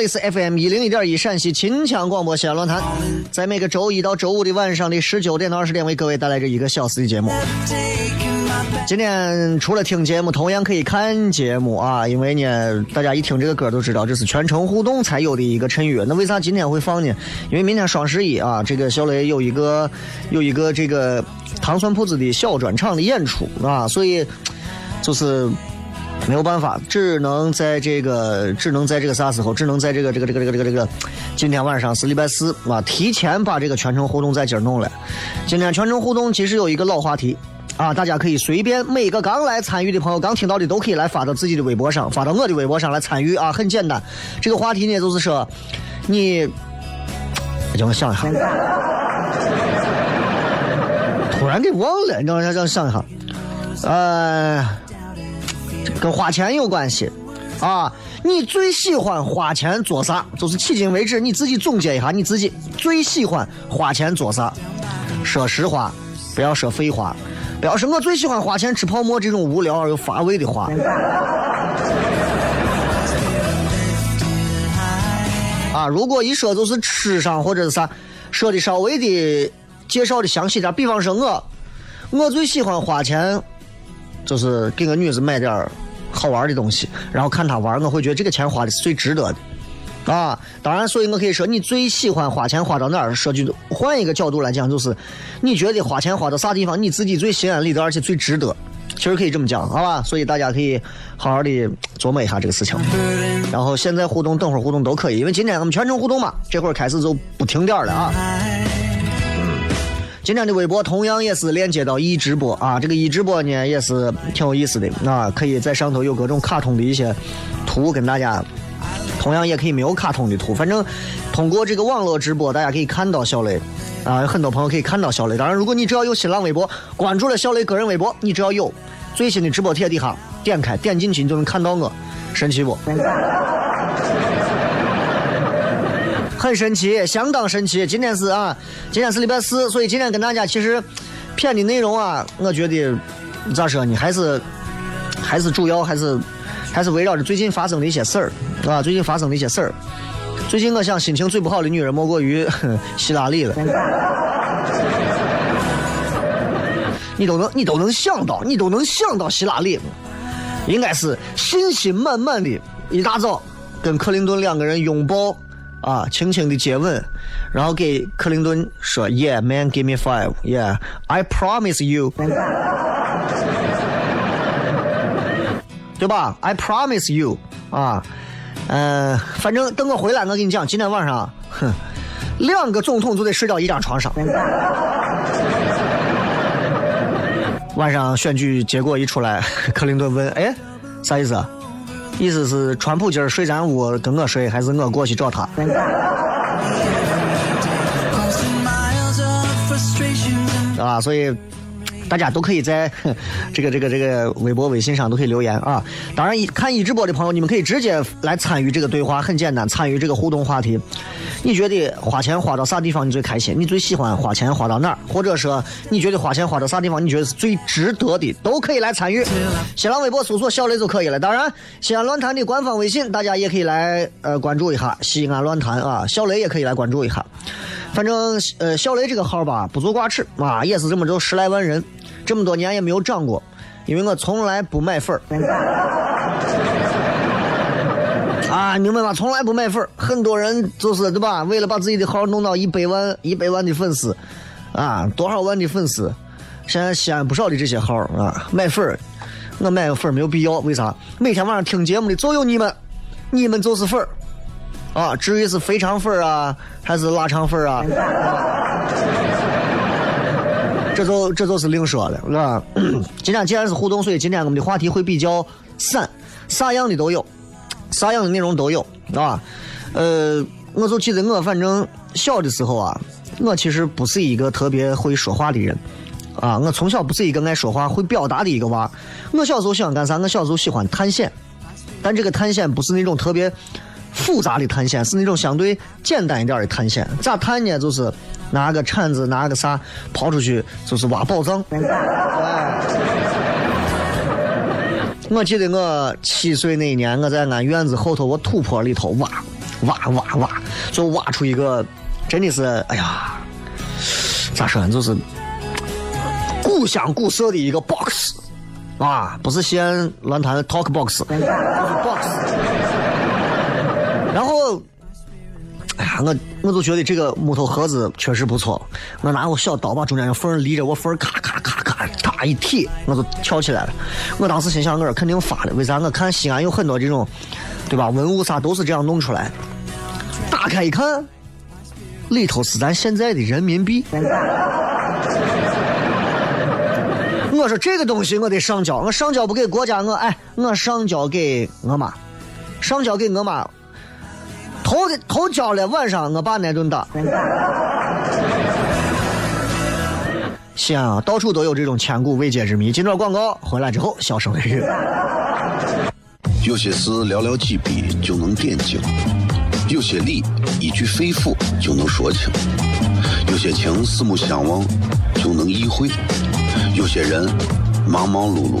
好了，各位好，这里是 FM 一零一点一陕西秦腔广播西安论坛，在每个周一到周五的晚上的十九点到二十点，为各位带来这一个小时的节目。今天除了听节目，同样可以看节目啊，因为呢，大家一听这个歌都知道这是全程互动才有的一个成语。那为啥今天会放呢？因为明天双十一啊，这个小雷有一个有一个这个糖蒜铺子的小专场的演出啊，所以就是没有办法，只能在这个只能在这个啥时候，只能在这个这个这个这个这个这个今天晚上是礼拜四啊，提前把这个全程互动在今儿弄了。今天全程互动其实有一个老话题。啊，大家可以随便每个刚来参与的朋友，刚听到的都可以来发到自己的微博上，发到我的微博上来参与啊，很简单。这个话题呢，就是说，你，让我想一下，突然给忘了，你让我让我想一下，呃，跟花钱有关系啊。你最喜欢花钱做啥？就是迄今为止你自己总结一下，你自己最喜欢花钱做啥？说实话，不要说废话，不要说我最喜欢花钱吃泡沫这种无聊而又乏味的话。啊，如果一说就是吃上或者是啥，说的稍微的介绍的详细点，比方说我，我最喜欢花钱，就是给我女子买点儿好玩的东西，然后看他玩，我会觉得这个钱花的是最值得的。啊，当然，所以我可以说，你最喜欢花钱花到哪儿？说句换一个角度来讲，就是你觉得花钱花到啥地方，你自己最心安理得，而且最值得。其实可以这么讲，好吧？所以大家可以好好的琢磨一下这个事情。然后现在互动，等会儿互动都可以，因为今天我们全程互动嘛，这会儿开始就不停点儿了啊。今天的微博同样也是链接到一直播啊，这个一直播呢也是挺有意思的啊，可以在上头有各种卡通的一些图跟大家。同样也可以没有卡通的图，反正通过这个网络直播，大家可以看到小雷啊，有很多朋友可以看到小雷。当然，如果你只要有新浪微博，关注了小雷个人微博，你只要有最新的直播帖底下点开点进去，你就能看到我，神奇不？很神奇，相当神奇。今天是啊，今天是礼拜四，所以今天跟大家其实片的内容啊，我觉得咋说呢，还是还是主要还是还是围绕着最近发生的一些事儿啊，最近发生的一些事儿。最近我想心情最不好的女人莫过于希拉里了。你都能你都能想到，你都能想到希拉里，应该是信心满满的，一大早跟克林顿两个人拥抱啊，轻轻的接吻，然后给克林顿说：“Yeah, man, give me five. Yeah, I promise you。”对吧？I promise you 啊，嗯、反正等我回来，我跟你讲，今天晚上，哼，两个总统就得睡到一张床上。晚上选举结果一出来，克林顿问：“哎，啥意思？意思是川普今儿睡咱屋跟我睡还是我过去找他。啊所以大家都可以在 这个这个这个微博、微信上都可以留言啊。当然，看一直播的朋友，你们可以直接来参与这个对话，很简单，参与这个互动话题。你觉得花钱花到啥地方你最开心？你最喜欢花钱花到哪儿？或者说你觉得花钱花到啥地方你觉得是最值得的？都可以来参与。新浪微博搜索“小雷”就可以了。当然，西安论坛的官方微信大家也可以来呃关注一下西安论坛啊，小雷也可以来关注一下。反正呃，小雷这个号吧，不足挂齿啊，也是这么着十来万人，这么多年也没有涨过，因为我从来不买粉儿。啊，明白吗？从来不买粉儿，很多人就是对吧？为了把自己的号弄到一百万、一百万的粉丝，啊，多少万的粉丝，现在西安不少的这些号啊，买粉儿，我买个粉儿没有必要，为啥？每天晚上听节目的就有你们，你们就是粉儿。啊，至于是肥肠粉儿啊，还是腊肠粉儿啊，这就这就是另说了，是吧？今天既然是互动，所以今天我们的话题会比较散，啥样的都有，啥样的内容都有，啊。呃，我就记得我反正小的时候啊，我其实不是一个特别会说话的人，啊，我从小不是一个爱说话、会表达的一个娃。我小时候喜欢干啥？我小时候喜欢探险，但这个探险不是那种特别复杂的探险，是那种相对简单一点的探险。咋探呢？就是拿个铲子，拿个啥，刨出去就是挖宝藏。哎我记得我七岁那一年，我在俺院子后头我土坡里头挖，挖挖挖，就挖出一个，真的是，哎呀，咋说呢，就是古香古色的一个 box，啊，不是西安论坛 talk box，就是 box。然后，哎呀，我我就觉得这个木头盒子确实不错。我拿我小刀把中间的缝儿离着我缝儿咔咔咔咔咔一剔，我就翘起来了。我当时心想，我说肯定发了，为啥？我看西安有很多这种，对吧？文物啥都是这样弄出来。打开一看，里头是咱现在的人民币。我说这个东西我得上交，我上交不给国家，我哎，我上交给我妈，上交给我妈。头的头交了，晚上我爸那顿打。西安啊，到处都有这种千古未解之谜。今段广告回来之后，笑声雷雨。有些事寥寥几笔就能点睛，有些理一句肺腑就能说清，有些情四目相望就能意会，有些人忙忙碌碌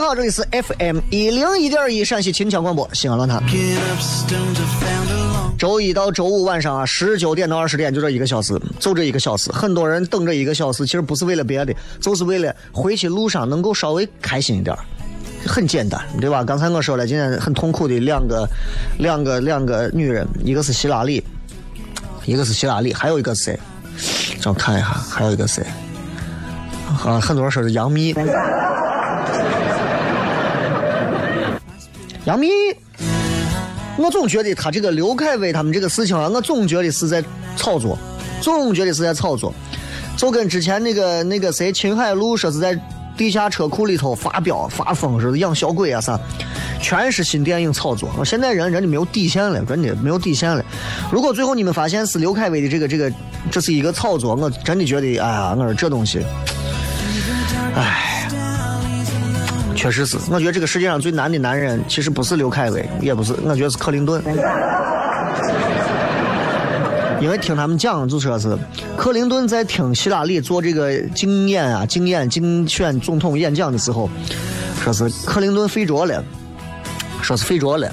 of 好，这里是 FM 一零一点一陕西秦腔广播西安论坛。周一到周五晚上啊，十九点到二十点，就这一个小时，就这一个小时。很多人等这一个小时，其实不是为了别的，就是为了回去路上能够稍微开心一点很简单，对吧？刚才我说了，今天很痛苦的两个、两个、两个女人，一个是希拉里，一个是希拉里，还有一个谁？让我看一下，还有一个谁？啊，很多人说是杨幂。杨幂，我总觉得他这个刘恺威他们这个事情啊，我总觉得是在炒作，总觉得是在炒作，就跟之前那个那个谁秦海璐说是在地下车库里头发飙发疯似的，养小鬼啊啥，全是新电影炒作。现在人真的没有底线了，真的没有底线了。如果最后你们发现是刘恺威的这个这个，这是一个炒作，我真的觉得，哎呀，我说这东西，哎。确实是，我觉得这个世界上最难的男人，其实不是刘恺威，也不是，我觉得是克林顿。因为听他们讲，就说是克林顿在听希拉里做这个竞演啊、竞演、竞选总统演讲的时候，说是克林顿睡着了，说是睡着了。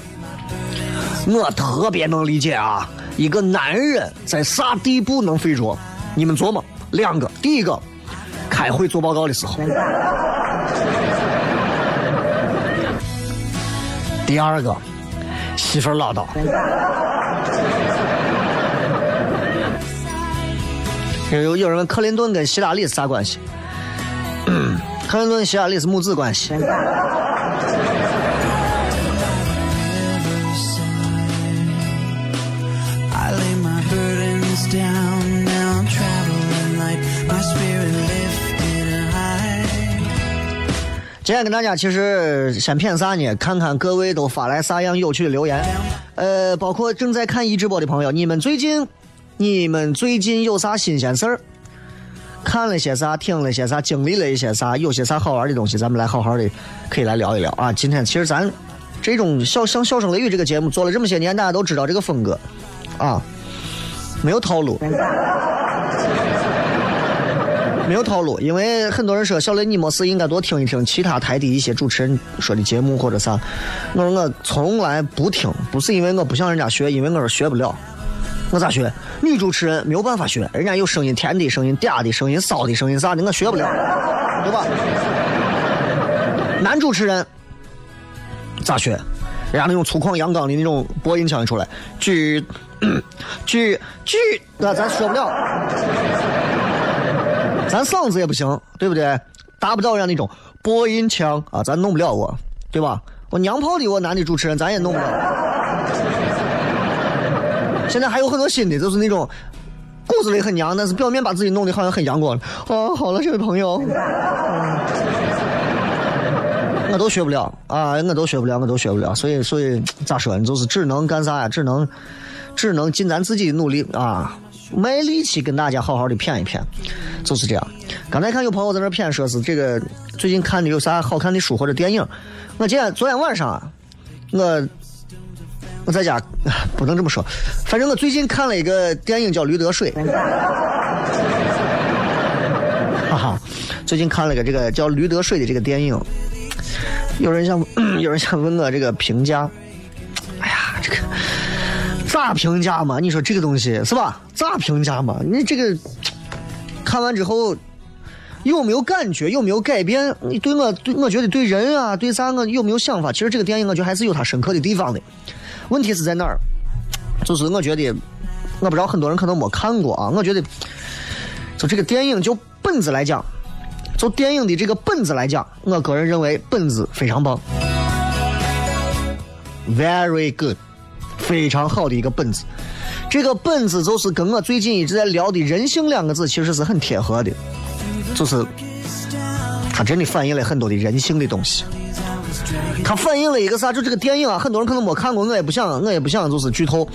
我特别能理解啊，一个男人在啥地步能睡着？你们琢磨，两个，第一个，开会做报告的时候。第二个，媳妇唠叨。有有人问克林顿跟希拉里是啥关系？克林顿希拉里是母子关系。今天跟大家其实先骗啥呢？看看各位都发来啥样有趣的留言。呃，包括正在看一直播的朋友，你们最近你们最近有啥新鲜事儿？看了些啥？听了些啥？经历了一些啥？有些啥好玩的东西？咱们来好好的可以来聊一聊啊！今天其实咱这种笑像笑声雷雨这个节目做了这么些年，大家都知道这个风格啊，没有套路。没有套路，因为很多人说小雷，你没事应该多听一听其他台的一些主持人说的节目或者啥。我说我从来不听，不是因为我不想人家学，因为我说学不了。我咋学？女主持人没有办法学，人家有声音甜的声音嗲的声音骚的声音啥的，我学不了，对吧？男主持人咋学？人家那种粗犷阳刚的那种播音腔一出来，举举举，那咱说不了。咱嗓子也不行，对不对？达不到人家那种播音腔啊，咱弄不了我，对吧？我娘炮的我男的主持人，咱也弄不了。现在还有很多新的，就是那种骨子里很娘，但是表面把自己弄得好像很阳光。哦，好了，这位朋友，我都学不了啊，我都学不了，我都学不了。所以，所以咋说呢？就是只能干啥呀？只能，只能尽咱自己努力啊。卖力气跟大家好好的谝一谝，就是这样。刚才看有朋友在那谝，说是这个最近看的有啥好看的书或者电影。我今天昨天晚上啊，我我在家不能这么说，反正我最近看了一个电影叫《驴得水》，哈 哈，最近看了个这个叫《驴得水》的这个电影。有人想 有人想问我这个评价，咋评价嘛？你说这个东西是吧？咋评价嘛？你这个看完之后有没有感觉？有没有改变？你对我对我觉得对人啊，对啥我有没有想法？其实这个电影我觉得还是有它深刻的地方的。问题是在哪儿？就是我觉得我不知道很多人可能没看过啊。我觉得就这个电影就本子来讲，就电影的这个本子来讲，我个人认为本子非常棒，very good。非常好的一个本子，这个本子就是跟我最近一直在聊的人性两个字其实是很贴合的，就是它真的反映了很多的人性的东西。它反映了一个啥？就这个电影啊，很多人可能没看过，我也不想，我也不想就是剧透。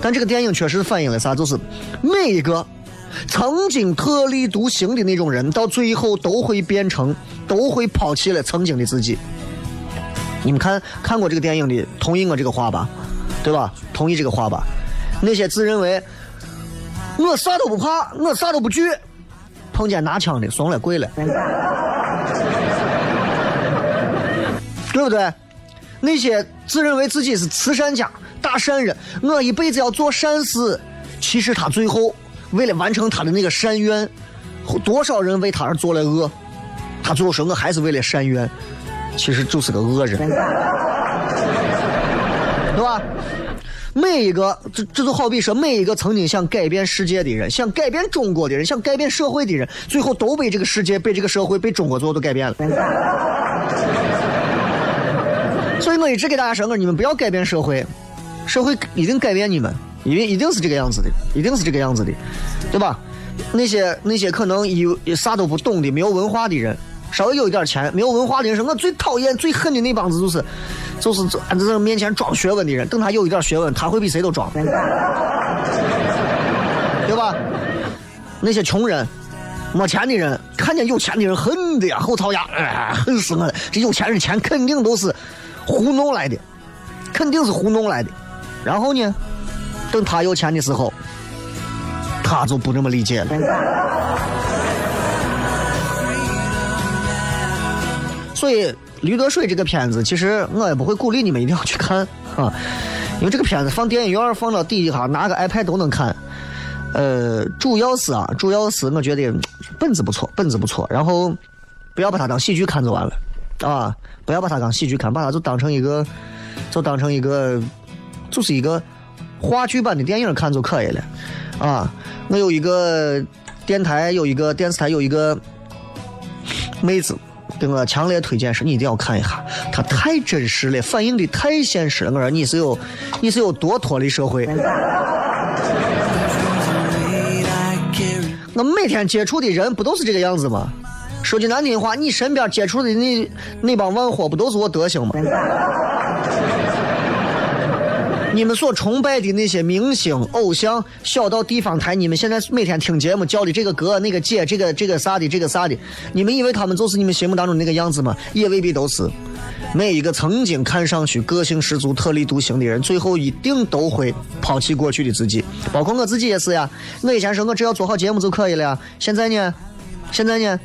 但这个电影确实反映了啥？就是每一个曾经特立独行的那种人，到最后都会变成，都会抛弃了曾经的自己。你们看看过这个电影的，同意我这个话吧？对吧？同意这个话吧？那些自认为我啥都不怕，我啥都不惧，碰见拿枪的怂了跪了，对不对？那些自认为自己是慈善家、大善人，我一辈子要做善事，其实他最后为了完成他的那个善愿，多少人为他而做了恶，他最后说我还是为了善愿，其实就是个恶人。对吧？每一个，这这就好比说，每一个曾经想改变世界的人，想改变中国的人，想改变社会的人，最后都被这个世界、被这个社会、被中国做都改变了。所以我一直给大家说，我说你们不要改变社会，社会一定改变你们，因为一定是这个样子的，一定是这个样子的，对吧？那些那些可能一啥都不懂的、没有文化的人，稍微有一点钱、没有文化的人，是我最讨厌、最恨的那帮子，就是就是在这面前装学问的人。等他有一点学问，他会比谁都装，对吧？那些穷人、没钱的人，看见有钱的人恨的呀，后槽牙，哎，恨死我了！这有钱人钱肯定都是糊弄来的，肯定是糊弄来的。然后呢，等他有钱的时候。他就不这么理解了。所以《驴得水》这个片子，其实我也不会鼓励你们一定要去看啊，因为这个片子放电影院放到底下，拿个 iPad 都能看。呃，主要是啊，主要是我觉得本子不错，本子不错。然后不要把它当喜剧看就完了啊，不要把它当喜剧看，把它就当成一个，就当成一个，就是一个话剧版的电影看就可以了。啊，我有一个电台，有一个电视台，有一个妹子，给我强烈推荐说你一定要看一下，它太真实了，反映的太现实了。我说你是有，你是有多脱离社会？我每天接触的人不都是这个样子吗？说句难听话，你身边接触的那那帮万货不都是我德行吗？你们所崇拜的那些明星偶像，小到地方台，你们现在每天听节目叫的这个哥、那个姐、这个这个啥的、这个啥的，你们以为他们就是你们心目当中那个样子吗？也未必都是。每一个曾经看上去个性十足、特立独行的人，最后一定都会抛弃过去的自己。包括我自己也是呀。我以前说我只要做好节目就可以了呀，现在呢，现在呢，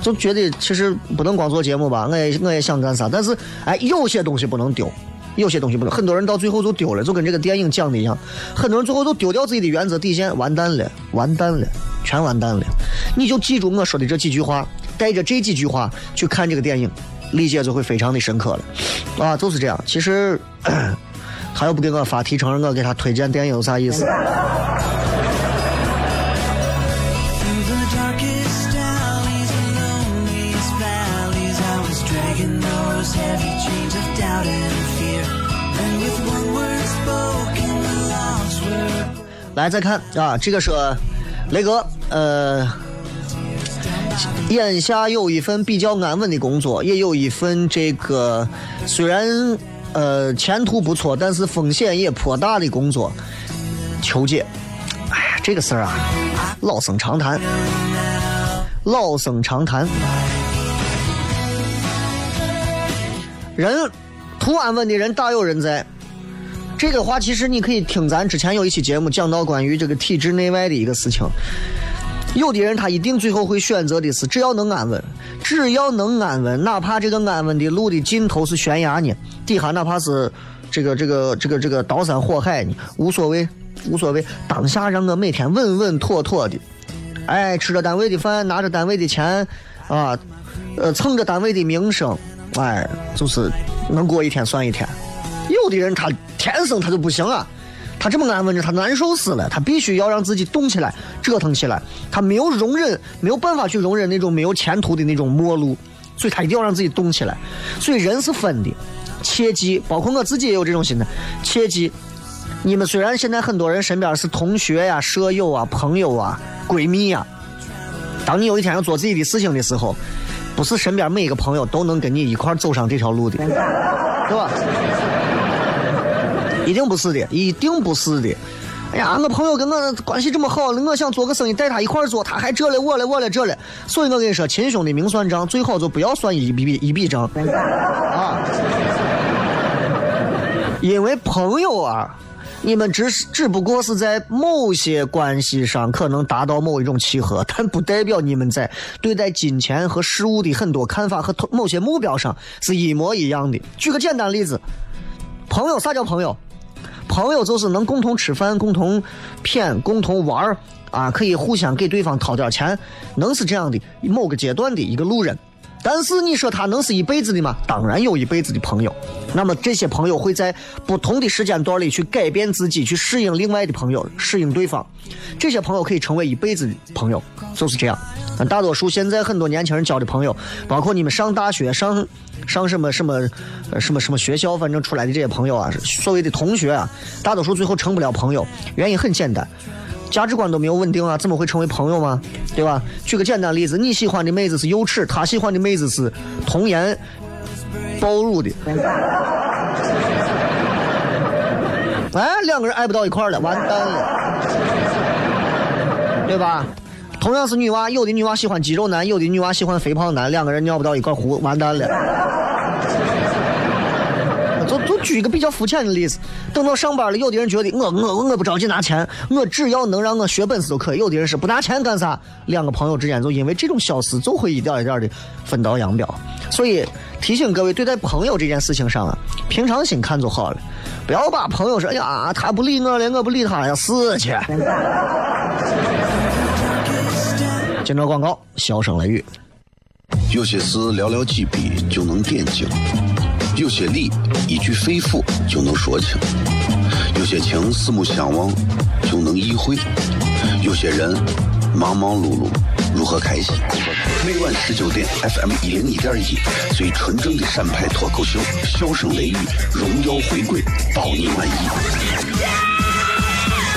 就觉得其实不能光做节目吧。我也我也想干啥，但是哎，有些东西不能丢。有些东西不能，很多人到最后就丢了，就跟这个电影讲的一样，很多人最后都丢掉自己的原则底线，完蛋了，完蛋了，全完蛋了。你就记住我说的这几句话，带着这几句话去看这个电影，理解就会非常的深刻了。啊，就是这样。其实他又不给我发提成，我给他推荐电影有啥意思？来，再看啊，这个说雷哥，呃，眼下有一份比较安稳的工作，也有一份这个虽然呃前途不错，但是风险也颇大的工作，求解。哎呀，这个事儿啊，老生常谈，老生常谈。人图安稳的人大有人在。这个话其实你可以听咱之前有一期节目讲到关于这个体制内外的一个事情。有的人他一定最后会选择的是只要能安稳，只要能安稳，哪怕这个安稳的路的尽头是悬崖呢，底下哪怕是这个这个这个这个刀山火海呢，无所谓，无所谓。当下让我每天稳稳妥妥的，哎，吃着单位的饭，拿着单位的钱，啊，呃，蹭着单位的名声，哎，就是能过一天算一天。有的人他天生他就不行啊，他这么安稳着，他难受死了，他必须要让自己动起来，折腾起来，他没有容忍，没有办法去容忍那种没有前途的那种末路，所以他一定要让自己动起来。所以人是分的，切记，包括我自己也有这种心态，切记，你们虽然现在很多人身边是同学呀、舍友啊、朋友啊、闺蜜呀，当你有一天要做自己的事情的时候，不是身边每一个朋友都能跟你一块走上这条路的，对吧？一定不是的，一定不是的。哎呀，我朋友跟我关系这么好，我想做个生意带他一块做，他还这了我了我了这了。所以我跟你说，亲兄弟明算账，最好就不要算一笔一笔账啊。因为朋友啊，你们只是只不过是在某些关系上可能达到某一种契合，但不代表你们在对待金钱和事物的很多看法和某些目标上是一模一样的。举个简单例子，朋友啥叫朋友？朋友就是能共同吃饭、共同谝、共同玩儿啊，可以互相给对方掏点钱，能是这样的某个阶段的一个路人，但是你说他能是一辈子的吗？当然有一辈子的朋友。那么这些朋友会在不同的时间段里去改变自己，去适应另外的朋友，适应对方。这些朋友可以成为一辈子的朋友，就是这样。但大多数现在很多年轻人交的朋友，包括你们上大学、上上什么什么呃什么什么学校，反正出来的这些朋友啊，所谓的同学啊，大多数最后成不了朋友，原因很简单。价值观都没有稳定啊，怎么会成为朋友吗？对吧？举个简单例子，你喜欢的妹子是幼齿，他喜欢的妹子是童颜爆乳的，哎，两个人爱不到一块儿了，完蛋了，对吧？同样是女娃，有的女娃喜欢肌肉男，有的女娃喜欢肥胖男，两个人尿不到一块糊，完蛋了。就就举一个比较肤浅的例子，等到上班了，有的人觉得我我我不着急拿钱，我只要能让我学本事都可以；有的人是不拿钱干啥？两个朋友之间就因为这种小事，就会一点一点的分道扬镳。所以提醒各位，对待朋友这件事情上啊，平常心看就好了，不要把朋友说哎呀他不理我了，我不理他呀，死去。接着广告，笑声雷雨。有些事寥寥几笔就能点睛，有些理一句肺腑就能说清，有些情四目相望就能意会，有些人忙忙碌碌如何开心？每晚十九点，FM 一零一点一，最纯正的陕派脱口秀，笑声雷雨，荣耀回归，包你满意。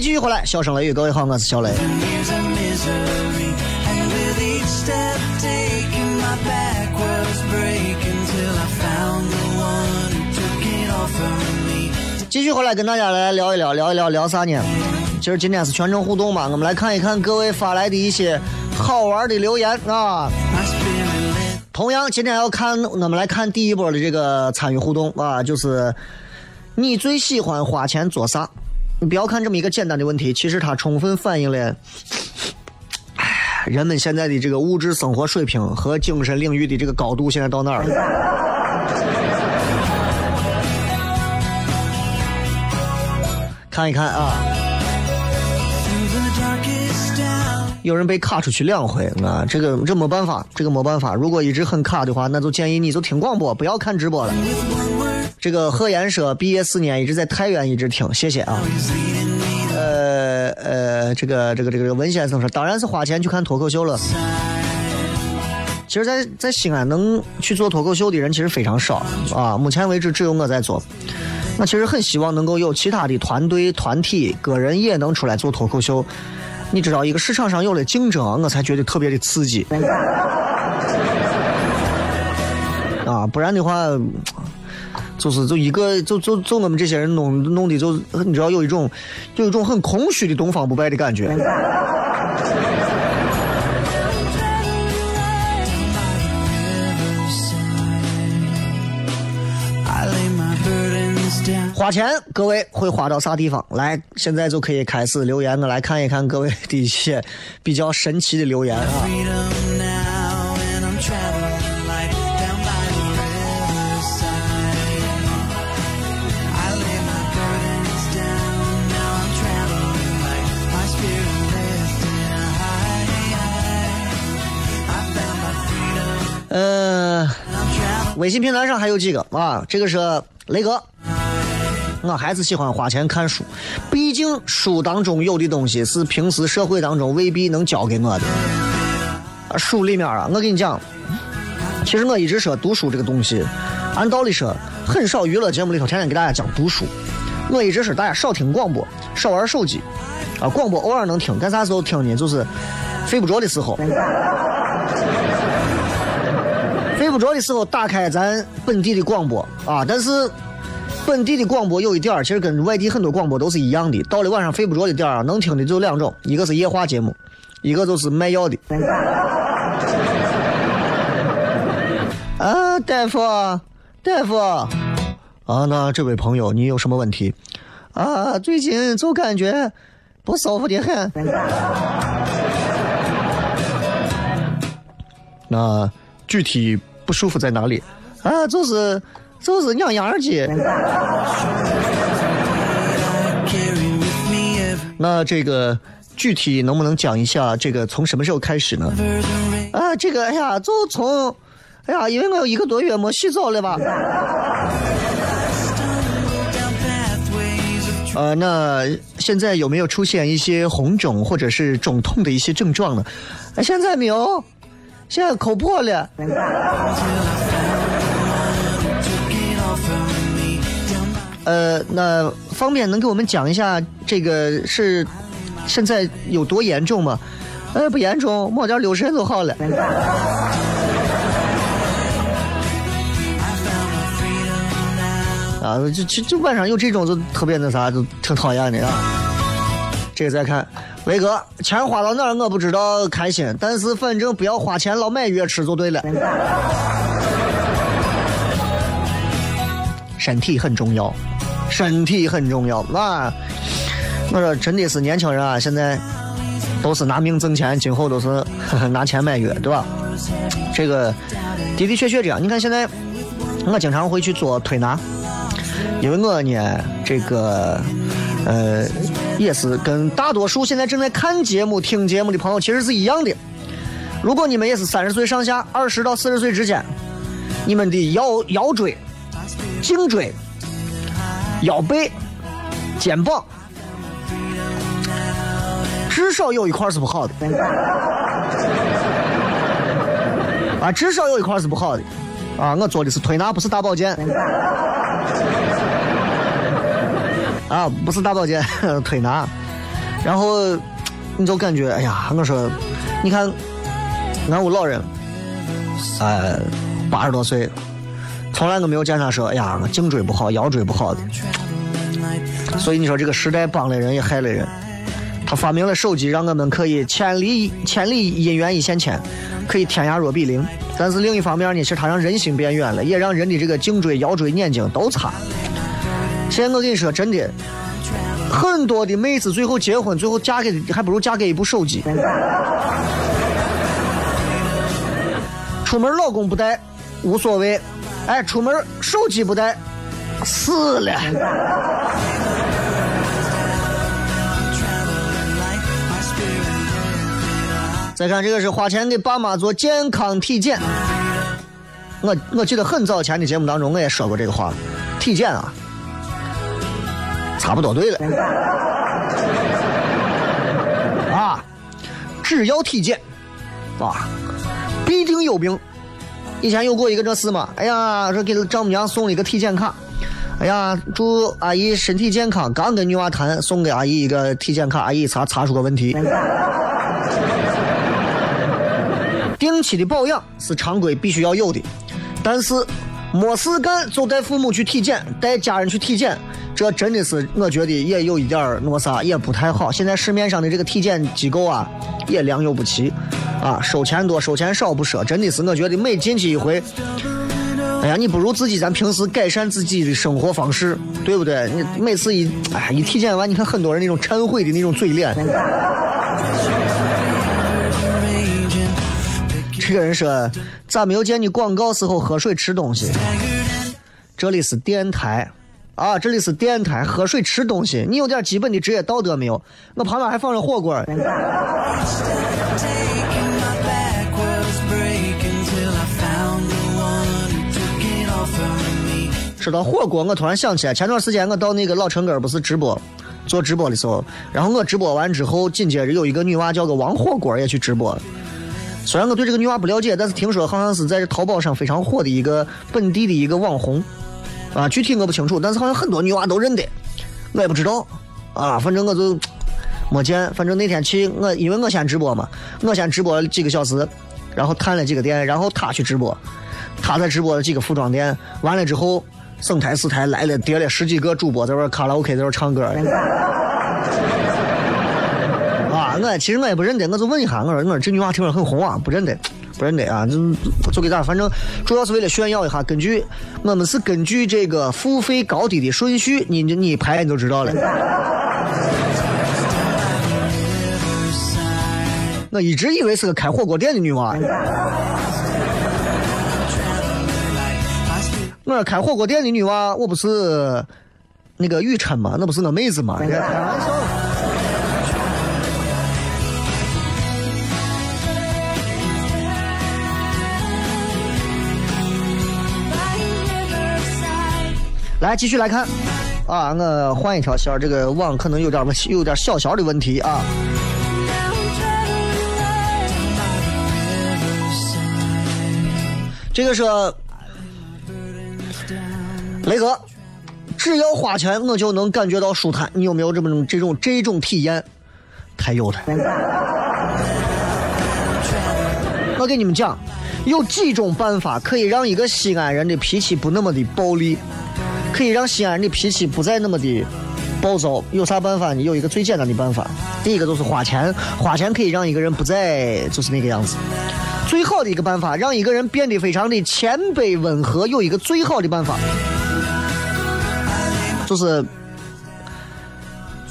继续回来，笑声雷雨，各位好，我是小雷。继续回来跟大家来聊一聊，聊一聊聊啥呢？今儿今天是全程互动嘛，我们来看一看各位发来的一些好玩的留言啊。同样，今天要看我们来看第一波的这个参与互动啊，就是你最喜欢花钱做啥？你不要看这么一个简单的问题，其实它充分反映了，唉，人们现在的这个物质生活水平和精神领域的这个高度现在到哪儿了？看一看啊，有人被卡出去两回啊，这个这没办法，这个没办法。如果一直很卡的话，那就建议你就听广播，不要看直播了。这个贺岩说，毕业四年一直在太原一直听，谢谢啊。呃呃，这个这个这个文先生说，当然是花钱去看脱口秀了。其实在，在西安能去做脱口秀的人其实非常少啊，目前为止只有我在做。我其实很希望能够有其他的团队、团体、个人也能出来做脱口秀。你知道，一个市场上有了竞争，我才觉得特别的刺激。啊，不然的话，就是就一个就就就我们这些人弄弄的就你知道有一种有一种很空虚的东方不败的感觉。花钱，各位会花到啥地方？来，现在就可以开始留言，我来看一看各位的一些比较神奇的留言啊。微信平台上还有几个啊，这个是雷哥。我还是喜欢花钱看书，毕竟书当中有的东西是平时社会当中未必能教给我的。书里面啊，我跟你讲，其实我一直说读书这个东西，按道理说很少娱乐节目里头天天给大家讲读书。我一直说大家少听广播，少玩手机，啊，广播偶尔能听，干啥时候听呢？就是睡不着的时候。睡不着的时候打开咱本地的广播啊，但是。本地的广播有一点儿，其实跟外地很多广播都是一样的。到了晚上睡不着的点儿啊，能听的就两种，一个是夜话节目，一个就是卖药的。啊，大夫，大夫，啊，那这位朋友你有什么问题？啊，最近就感觉不舒服的很。那具体不舒服在哪里？啊，就是。就是养羊儿鸡。那这个具体能不能讲一下？这个从什么时候开始呢？啊，这个哎呀，就从哎呀，因为我有一个多月没洗澡了吧。呃，那现在有没有出现一些红肿或者是肿痛的一些症状呢？啊，现在没有，现在抠破了。呃，那方便能给我们讲一下这个是现在有多严重吗？呃，不严重，抹点六神就好了。啊，就就就晚上有这种就特别那啥，就挺讨厌的啊。这个再看，威哥，钱花到哪儿我不知道，开心，但是反正不要花钱老买药吃就对了。身体很重要。身体很重要，那我说真的是年轻人啊，现在都是拿命挣钱，今后都是 拿钱买药，对吧？这个的的确确这样。你看现在我经常会去做推拿，因为我呢，这个呃也是跟大多数现在正在看节目、听节目的朋友其实是一样的。如果你们也是三十岁上下，二十到四十岁之间，你们的腰腰椎、颈椎。腰背、肩膀，至少有一块是不好的。啊，至少有一块是不好的。啊，我做的是推拿，不是大保健。啊，不是大保健，推拿。然后你就感觉，哎呀，我说，你看，俺屋老人，呃，八十多岁。从来都没有见他说：“哎呀，颈椎不好，腰椎不好的。”所以你说这个时代帮了人也害了人。他发明了手机，让我们可以千里千里姻缘一线牵，可以天涯若比邻。但是另一方面呢，其实他让人心变远了，也让人的这个颈椎、腰椎、眼睛都差。现在我跟你说真的，很多的妹子最后结婚，最后嫁给还不如嫁给一部手机。出门老公不带无所谓。哎，出门手机不带，死了。再看这个是花钱给爸妈做健康体检。我我记得很早前的节目当中我也说过这个话，体检啊，差不多对了。啊，只要体检，啊，必定有病。以前有过一个这事嘛？哎呀，说给丈母娘送了一个体检卡。哎呀，祝阿姨身体健康。刚跟女娃谈，送给阿姨一个体检卡，阿姨一查查出个问题。定期的保养是常规必须要有的，但是没事干就带父母去体检，带家人去体检，这真的是我觉得也有一点那啥，也不太好。现在市面上的这个体检机构啊，也良莠不齐。啊，收钱多收钱少不说，真的是我觉得每进去一回，哎呀，你不如自己咱平时改善自己的生活方式，对不对？你每次一哎一体检完，你看很多人那种忏悔的那种嘴脸。这个人说，咋没有见你广告时候喝水吃东西？这里是电台，啊，这里是电台，喝水吃东西，你有点基本的职业道德没有？我旁边还放着火锅。说到火锅，我突然想起来，前段时间我到那个老城根不是直播做直播的时候，然后我直播完之后，紧接着有一个女娃叫个王火锅也去直播。虽然我对这个女娃不了解，但是听说好像是在淘宝上非常火的一个本地的一个网红，啊，具体我不清楚，但是好像很多女娃都认得，我也不知道，啊，反正我就没见，反正那天去我因为我先直播嘛，我先直播了几个小时，然后探了几个店，然后他去直播，他在直播了几个服装店，完了之后省台四台来了叠了十几个主播在这卡拉 OK 在这唱歌。啊，我其实我也不认得，我就问一下，我说我说这女娃听说很红啊，不认得，不认得啊，就就给咋，反正主要是为了炫耀一下，根据我们是根据这个付费高低的顺序，你你你排你就知道了。我一直以为是个开火锅店的女娃。我说开火锅店的女娃，我不是那个雨琛吗？那不是我妹子吗？开玩笑。来，继续来看，啊，我换一条线，这个网可能有点问题，有点小小的问题啊。这个是雷哥，只要花钱我就能感觉到舒坦，你有没有这么这种这种体验？太有了。我给你们讲，有几种办法可以让一个西安人的脾气不那么的暴戾，可以让西安人的脾气不再那么的暴躁。有啥办法呢？有一个最简单的办法，第一个就是花钱，花钱可以让一个人不再就是那个样子。最好的一个办法，让一个人变得非常的谦卑温和，有一个最好的办法，就是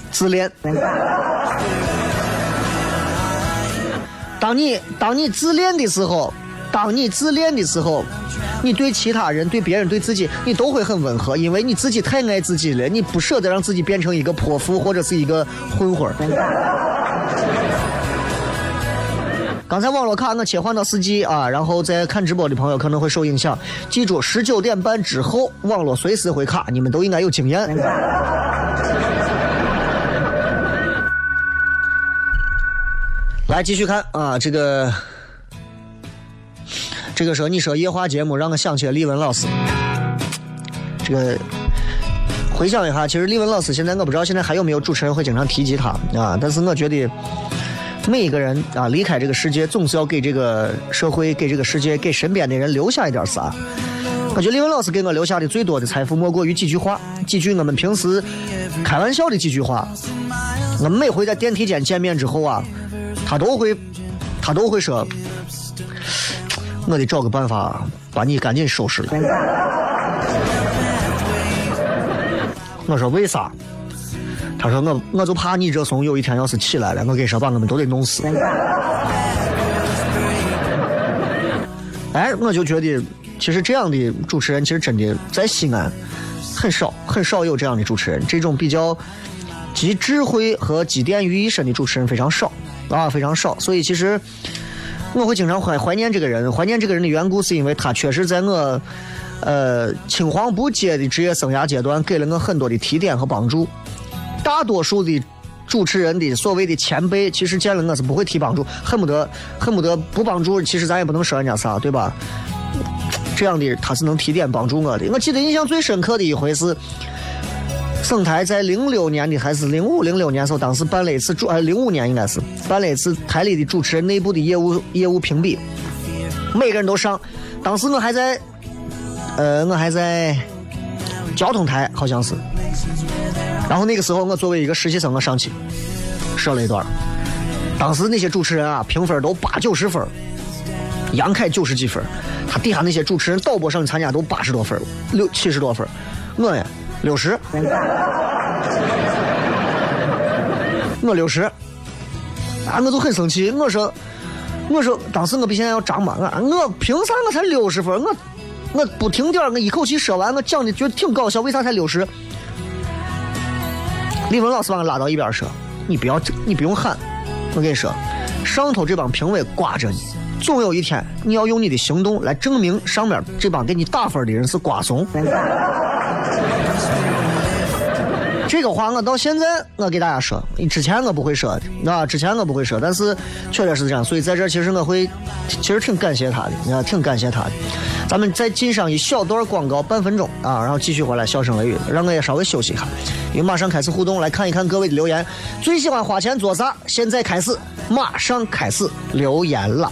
自恋。当你当你自恋的时候，当你自恋的时候，你对其他人、对别人、对自己，你都会很温和，因为你自己太爱自己了，你不舍得让自己变成一个泼妇或者是一个混混儿。刚才网络卡我切换到四 G 啊，然后在看直播的朋友可能会受影响。记住，十九点半之后网络随时会卡，你们都应该有经验。来继续看啊，这个这个时候你说夜话节目，让我想起了李文老师。这个回想一下，其实李文老师现在我不知道现在还有没有主持人会经常提及他啊，但是我觉得每一个人啊离开这个世界，总是要给这个社会、给这个世界、给身边的人留下一点啥。我觉得李文老师给我留下的最多的财富，莫过于几句话，几句我们平时开玩笑的几句话。我们每回在电梯间见面之后啊。他都会，他都会说，我得找个办法把你赶紧收拾了。我说为啥？他说我我就怕你这怂有一天要是起来了，我跟你说把我们都得弄死。哎，我就觉得其实这样的主持人其实真的在西安很少很少有这样的主持人，这种比较集智慧和积淀于一身的主持人非常少。啊，非常少，所以其实我会经常怀怀念这个人，怀念这个人的缘故，是因为他确实在我呃青黄不接的职业生涯阶段，给了我很多的提点和帮助。大多数的主持人的所谓的前辈，其实见了我是不会提帮助，恨不得恨不得不帮助，其实咱也不能说人家啥，对吧？这样的他是能提点帮助我的。我记得印象最深刻的一回是。省台在零六年的还是零五零六年时候，当时办了一次主，呃，零五年应该是办了一次台里的主持人内部的业务业务评比，每个人都上。当时我还在，呃，我还在交通台，好像是。然后那个时候我作为一个实习生，我上去说了一段。当时那些主持人啊，评分都八九十分，杨凯九十几分，他底下那些主持人导播上去参加都八十多分，六七十多分，我呀。六十，我六十，啊，我就很生气。我说，我说，当时我比现在要张嘛，我我凭啥我才六十分？我我不停点我一口气说完，我讲的觉得挺搞笑，为啥才六十？李文老师把我拉到一边说：“你不要，你不用喊，我跟你说，上头这帮评委挂着你，总有一天你要用你的行动来证明上面这帮给你打分的人是瓜怂。”这个话我到现在我给大家说，之前我不会说的，啊，之前我不会说，但是确实是这样，所以在这其实我会，其实挺感谢他的，啊，挺感谢他的。咱们再进上一小段广告，半分钟啊，然后继续回来笑声雷雨，让我也稍微休息一下，因为马上开始互动，来看一看各位的留言，最喜欢花钱做啥？现在开始，马上开始留言了。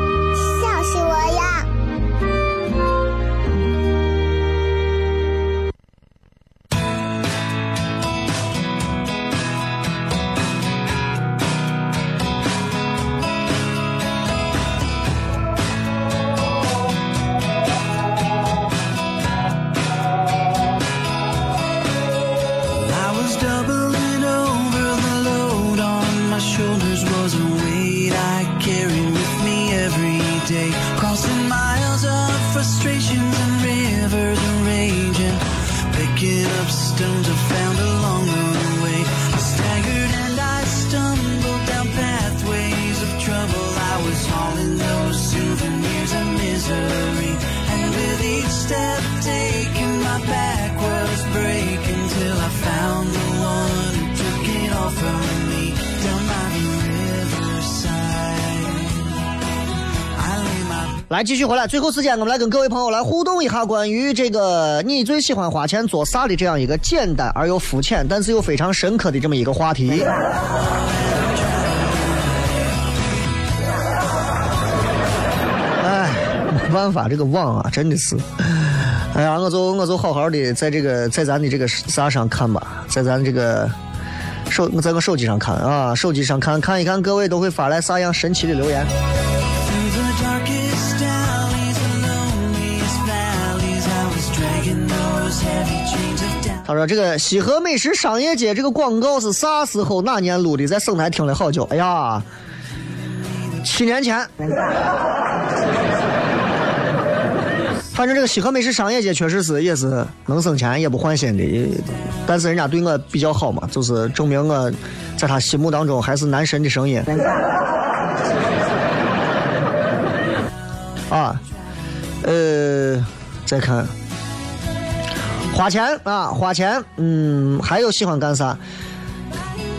继续回来，最后时间我们来跟各位朋友来互动一下关于这个你最喜欢花钱做啥的这样一个简单而又肤浅，但是又非常深刻的这么一个话题。哎，没办法，这个网啊，真的是，哎呀，我就我就好好的在这个在咱的这个啥上看吧，在咱这个手我在我手机上看啊，手机上看看一看各位都会发来啥样神奇的留言。他说：“这个西河美食商业街这个广告是啥时候哪年录的？在省台听了好久。哎呀，七年前。反正这个西河美食商业街确实是也是能省钱也不换新的，但是人家对我比较好嘛，就是证明我在他心目当中还是男神的声音。啊，呃，再看。”花钱啊，花钱，嗯，还有喜欢干啥？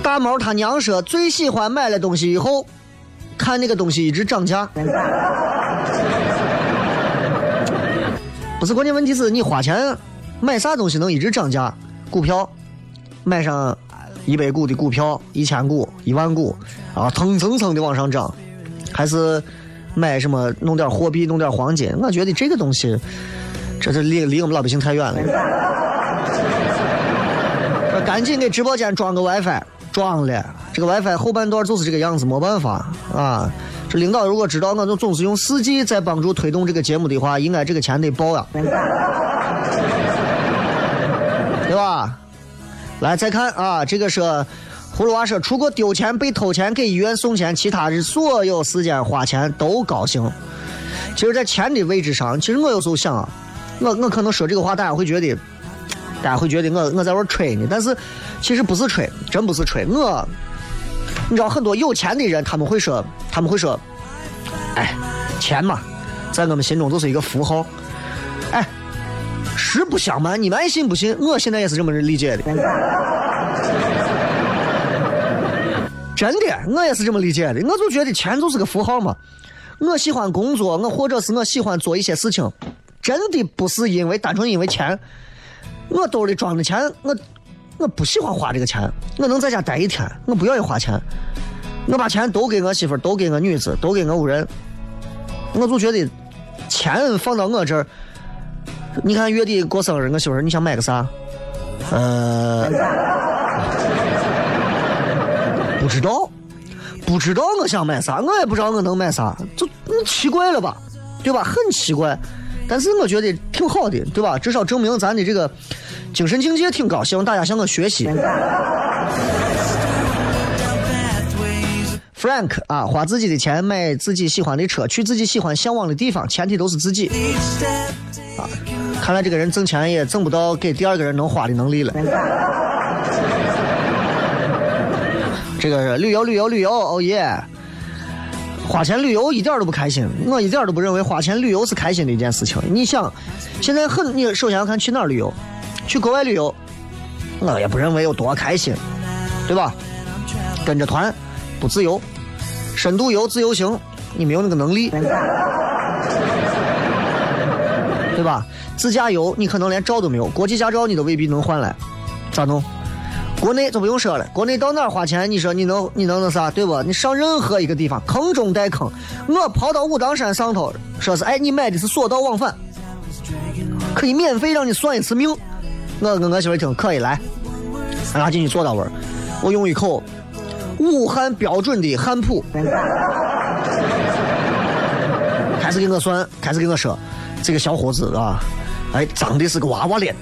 大毛他娘说最喜欢买了东西以后，看那个东西一直涨价。不是关键问题是你花钱买啥东西能一直涨价？股票，买上一百股的股票，一千股、一万股啊，蹭蹭蹭的往上涨，还是买什么弄点货币、弄点黄金？我觉得这个东西。这是离离我们老百姓太远了。赶紧给直播间装个 WiFi，装了。这个 WiFi 后半段就是这个样子，没办法啊。这领导如果知道我就总是用四 G 在帮助推动这个节目的话，应该这个钱得报呀，对吧？来再看啊，这个是葫芦娃说，除过丢钱、被偷钱、给医院送钱，其他的所有时间花钱都高兴。其实，在钱的位置上，其实我有时候想啊。我我可能说这个话，大家会觉得，大家会觉得我我在玩吹呢。但是其实不是吹，真不是吹。我，你知道很多有钱的人，他们会说，他们会说，哎，钱嘛，在我们心中就是一个符号。哎，实不相瞒，你们爱信不信，我现在也是这么理解的。真的，我也是这么理解的。我就觉得钱就是个符号嘛。我喜欢工作，我或者是我喜欢做一些事情。真的不是因为单纯因为钱，我兜里装的钱，我我不喜欢花这个钱，我能在家待一天，我不愿意花钱，我把钱都给我媳妇都给我女子，都给我屋人，我就觉得钱放到我这儿，你看月底过生日，我媳妇你想买个啥？呃，不知道，不知道我想买啥，我也不知道我能买啥，就奇怪了吧，对吧？很奇怪。但是我觉得挺好的，对吧？至少证明咱的这个精神境界挺高，希望大家向我学习。Frank 啊，花自己的钱买自己喜欢的车，去自己喜欢向往的地方，前提都是自己。啊，看来这个人挣钱也挣不到给第二个人能花的能力了。这个是旅游旅游旅游，哦耶！花钱旅游一点都不开心，我一点都不认为花钱旅游是开心的一件事情。你想，现在很，你首先要看去哪旅游，去国外旅游，我也不认为有多开心，对吧？跟着团不自由。深度游、自由行，你没有那个能力，对吧？自驾游，你可能连照都没有，国际驾照你都未必能换来，咋弄？国内就不用说了，国内到哪花钱，你说你能你能那啥，对不？你上任何一个地方，坑中带坑。我跑到武当山上头，说是哎，你买的是索道往返，可以免费让你算一次命。我跟我媳妇听，可以来，俺俩进去坐到位儿，我用一口。武汉标准的汉普，开始给我算，开始给我说，这个小伙子啊，哎，长得是个娃娃脸，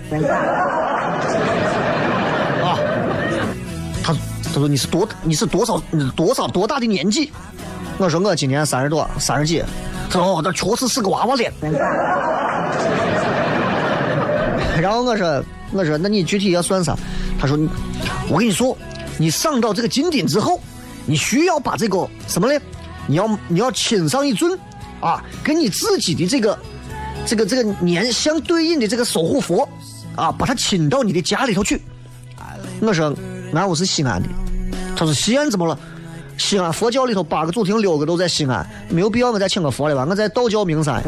他说你是多你是多少多少多大的年纪？我说我今年三十多，三十几。他说哦，那确实是个娃娃脸。然后我说我说那你具体要算啥？他说我跟你说。你上到这个金顶之后，你需要把这个什么呢？你要你要请上一尊啊，跟你自己的这个这个这个年相对应的这个守护佛啊，把他请到你的家里头去。我说俺屋是西安的，他说西安怎么了？西安佛教里头八个祖庭六个都在西安，没有必要我再请个佛了吧？我在道教名山，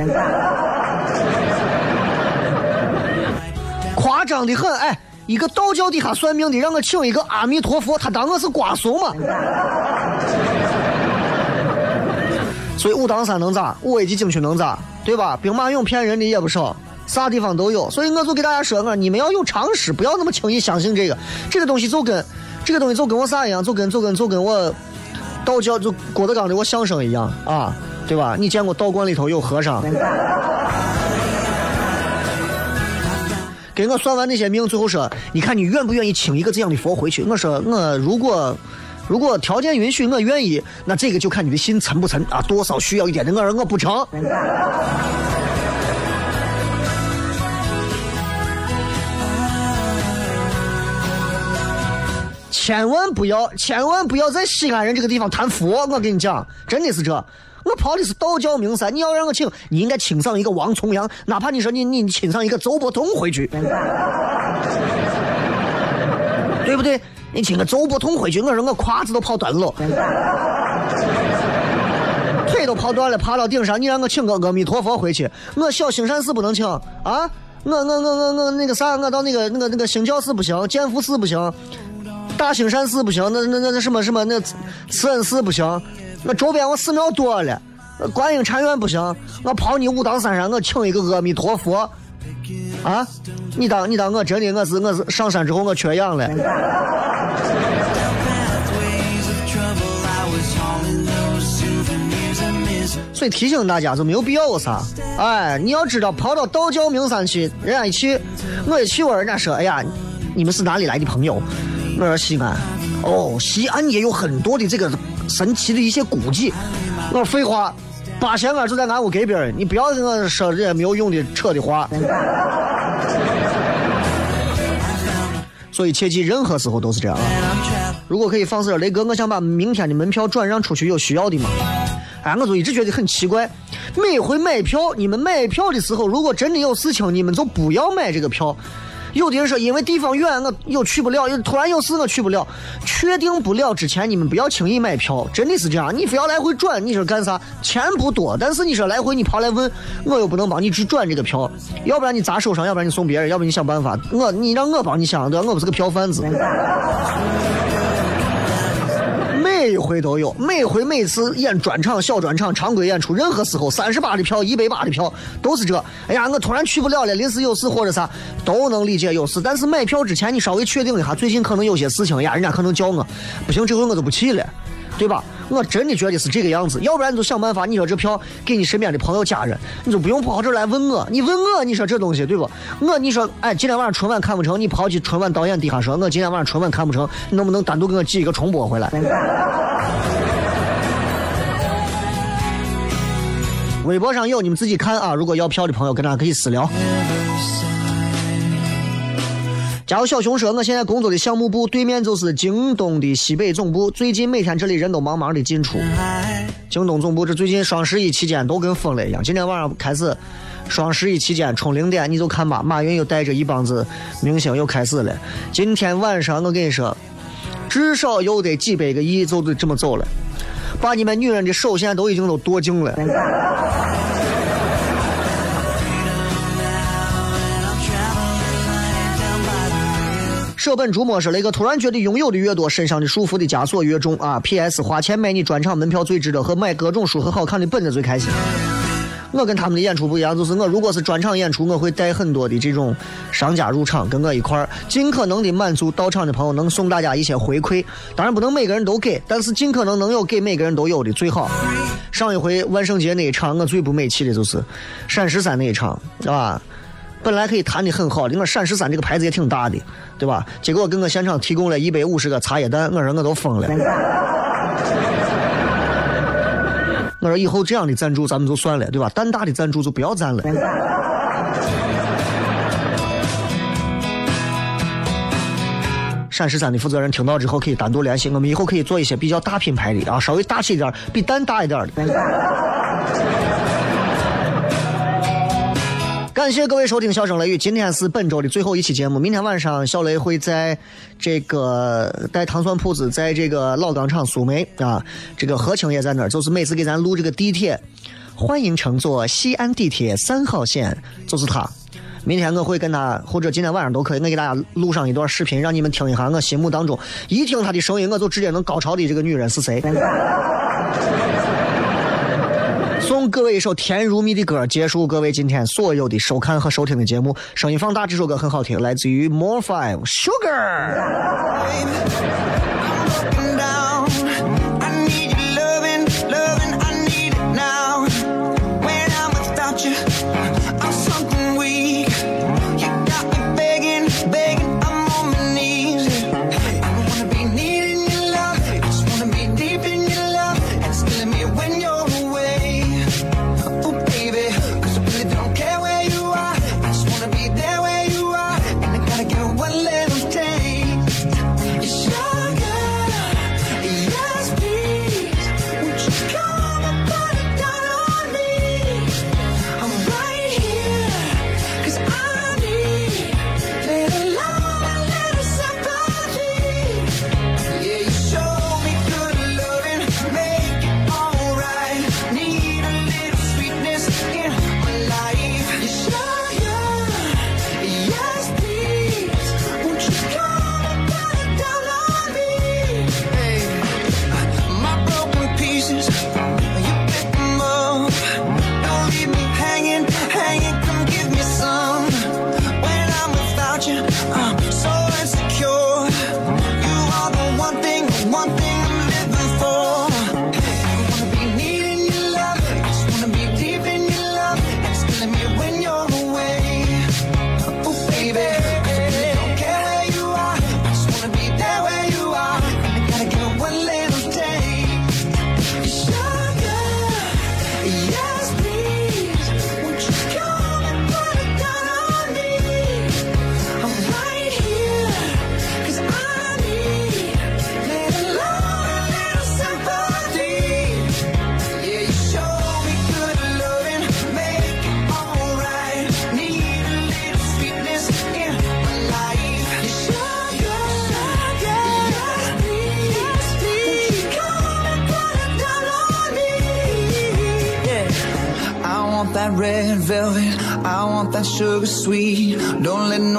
夸张的很，哎。一个道教底下算命的，让我请一个阿弥陀佛，他当我是瓜怂吗？所以武当山能咋？五 A 级景区能咋？对吧？兵马俑骗人的也不少，啥地方都有。所以我就给大家说，我你们要有常识，不要那么轻易相信这个。这个东西就跟这个东西就跟我啥一样？就跟就跟就跟我道教就郭德纲的我相声一样啊，对吧？你见过道观里头有和尚？给我算完那些命，最后说，你看你愿不愿意请一个这样的佛回去？我说我如果如果条件允许，我愿意。那这个就看你的心沉不沉啊，多少需要一点的。我说我不成。千万不要，千万不要在西安人这个地方谈佛。我跟你讲，真的是这。我跑的是道教名山，你要让我请，你应该请上一个王重阳，哪怕你说你你请上一个周伯通回去，对不对？你请个周伯通回去，我说我胯子都跑断了，腿都跑断了，爬到顶上，你让我请个阿弥陀佛回去，我小兴善寺不能请啊，我我我我我那个啥，我到那个那个那个兴教寺不行，建福寺不行，大兴善寺不行，那那那那什么什么那慈恩寺不行。那周边我寺庙多了，观音禅院不行，我跑你武当山上，我请一个阿弥陀佛，啊，你当你当我真的我是我是上山之后我缺氧了。所以提醒大家就没有必要我啥，哎，你要知道跑到道教名山去，人家一去，我一去问人家说，哎呀，你们是哪里来的朋友？我说西安，哦，西安也有很多的这个。神奇的一些古迹，我说废话，八仙庵就在俺屋隔壁你不要跟我说这些没有用的扯的话。所以切记，任何时候都是这样。如果可以放肆点，雷哥，我想把明天的门票转让出去，有需要的吗？哎，我就一直觉得很奇怪，每回买票，你们买票的时候，如果真的有事情，你们就不要买这个票。有的人说，因为地方远，我又去不了；又突然有事，我去不了。确定不了之前，你们不要轻易买票，真的是这样。你非要来回转，你说干啥？钱不多，但是你说来回你跑来问，我又不能帮你去转这个票。要不然你砸手上，要不然你送别人，要不然你想办法。我，你让我帮你想，对吧？我不是个票贩子。每一回都有，每回每次演专场、小专场、常规演出，任何时候三十八的票、一百八的票都是这。哎呀，我突然去不了了，临时有事或者啥都能理解有事。但是买票之前你稍微确定一下，最近可能有些事情呀，人家可能叫我，不行，这回我就不去了。对吧？我真的觉得是这个样子，要不然你就想办法，你说这票给你身边的朋友家人，你就不用跑这来问我，你问我，你说这东西对不？我你说，哎，今天晚上春晚看不成，你跑去春晚导演底下说，我今天晚上春晚看不成，能不能单独给我寄一个重播回来？微博上有，你们自己看啊。如果要票的朋友，跟大家可以私聊。然后小熊说，我现在工作的项目部对面就是京东的西北总部，最近每天这里人都忙忙的进出。京东总部这最近双十一期间都跟疯了一样，今天晚上开始双十一期间冲零点，你就看吧，马云又带着一帮子明星又开始了。今天晚上我跟你说，至少又得几百个亿就得这么走了，把你们女人的手现在都已经都剁净了。舍本逐末说那个突然觉得拥有的越多，身上的束缚的枷锁越重啊！P.S. 花钱买你专场门票最值得，和买各种书和好看的本子最开心。我跟他们的演出不一样，就是我如果是专场演出，我会带很多的这种商家入场，跟我一块儿，尽可能的满足到场的朋友，能送大家一些回馈。当然不能每个人都给，但是尽可能能有给每个人都有的最好。上一回万圣节那一场，我最不美气的就是陕十三那一场，是吧？本来可以谈的很好的，我陕十三这个牌子也挺大的，对吧？结果给我现场提供了一百五十个茶叶蛋，我说我都疯了。我说以后这样的赞助咱们就算了，对吧？蛋大的赞助就不要赞了。陕十三的负责人听到之后可以单独联系我们，以后可以做一些比较大品牌的啊，稍微大气一点，比蛋大一点的。感谢各位收听《笑声雷雨》，今天是本周的最后一期节目。明天晚上小雷会在这个带糖蒜铺子，在这个老钢厂苏梅啊，这个何清也在那儿，就是每次给咱录这个地铁，欢迎乘坐西安地铁三号线，就是他。明天我会跟他，或者今天晚上都可以，我给大家录上一段视频，让你们听一下我心目当中，一听他的声音，我就直接能高潮的这个女人是谁。送各位一首甜如蜜的歌，结束各位今天所有的收看和收听的节目。声音放大，这首歌很好听，来自于 More Five Sugar。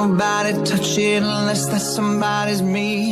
Nobody touch it unless that somebody's me.